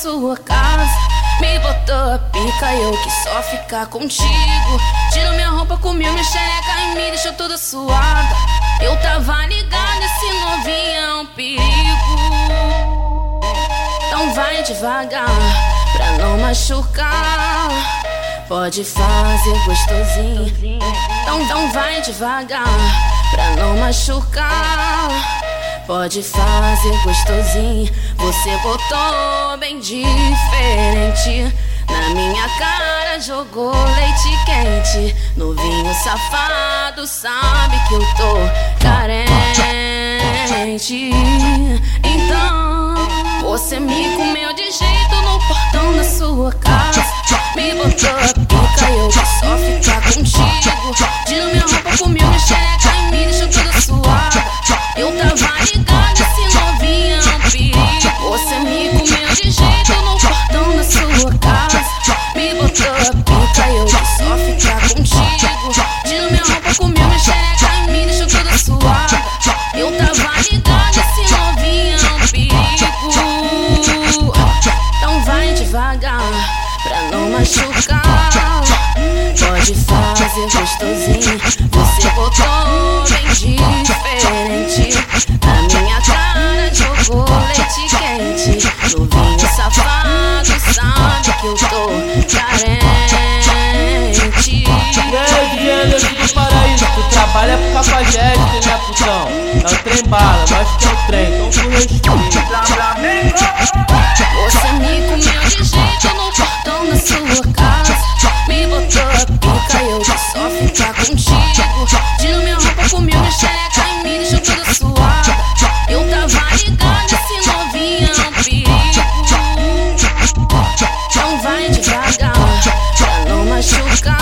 sua casa. Me botou a pica eu que só ficar contigo. Tirou minha roupa, comeu minha xereca e me deixou toda suada. Eu tava ligado, esse novinho é um perigo. Então vai devagar, pra não machucar. Pode fazer gostosinho. Então, então vai devagar, pra não machucar. Pode fazer gostosinho. Você botou bem diferente. Na minha cara jogou leite quente. Novinho safado, sabe que eu tô carente. Então, você me comeu de jeito no portão da sua casa. Me botou a pica e eu só ficar contigo. E me deixou toda suada. Eu tava novinho é um perigo. Então vai devagar, pra não machucar. Pode fazer gostosinho. Você botou bem diferente. Na minha cara jogou leite quente. Cafajeste, né, putão? É o trem bala, nós que é o trem, então tu respeita. Você me comeu de jeito no portão da sua casa. Me botou a pica e eu só ficar contigo. Tiro minha roupa, comeu minha xereca e me deixou toda suada. Eu tava ligado, esse novinho é um perigo. Então vai devagar, pra não machucar.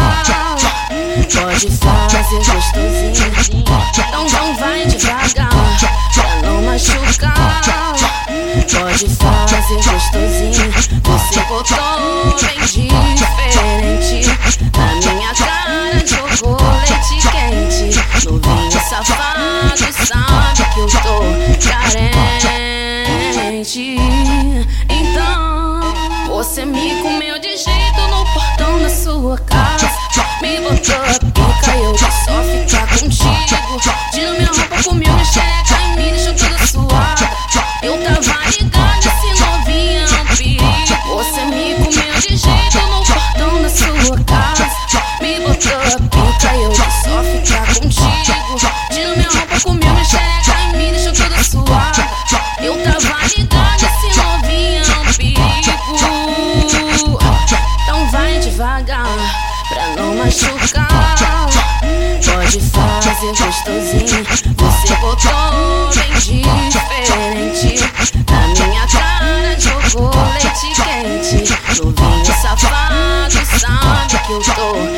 Pode fazer gostosinho. Então não vai devagar, pra não machucar. Pode fazer gostosinho. Você botou bem diferente. Na minha cara jogou leite quente. Novinho safado, sabe que eu tô carente. Então, você me comeu de jeito no portão da sua casa. Me botou comeu minha xereca e me deixou toda suada. Eu tava ligado, esse novinho é um perigo. Você me comeu de jeito no portão da sua casa. Me botou a pica e eu só ficar contigo. Tiro minha roupa, comeu minha xereca e me deixou toda suada. Eu tava ligado, esse novinho é um perigo. Então vai devagar, pra não machucar. Pode fazer gostosinho. Você botou bem diferente. Na minha cara jogou leite quente. Novinho safado, sabe que eu tô